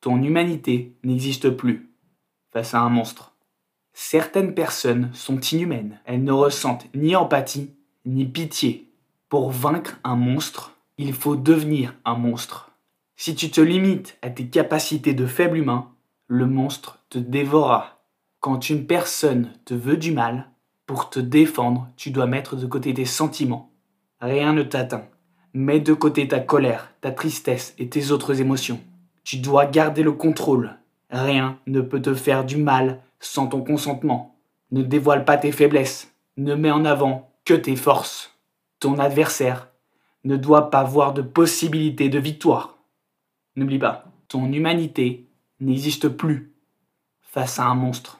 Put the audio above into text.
Ton humanité n'existe plus face à un monstre. Certaines personnes sont inhumaines. Elles ne ressentent ni empathie ni pitié. Pour vaincre un monstre, il faut devenir un monstre. Si tu te limites à tes capacités de faible humain, le monstre te dévorera. Quand une personne te veut du mal, pour te défendre, tu dois mettre de côté tes sentiments. Rien ne t'atteint. Mets de côté ta colère, ta tristesse et tes autres émotions. Tu dois garder le contrôle. Rien ne peut te faire du mal sans ton consentement. Ne dévoile pas tes faiblesses. Ne mets en avant que tes forces. Ton adversaire ne doit pas voir de possibilité de victoire. N'oublie pas, ton humanité n'existe plus face à un monstre.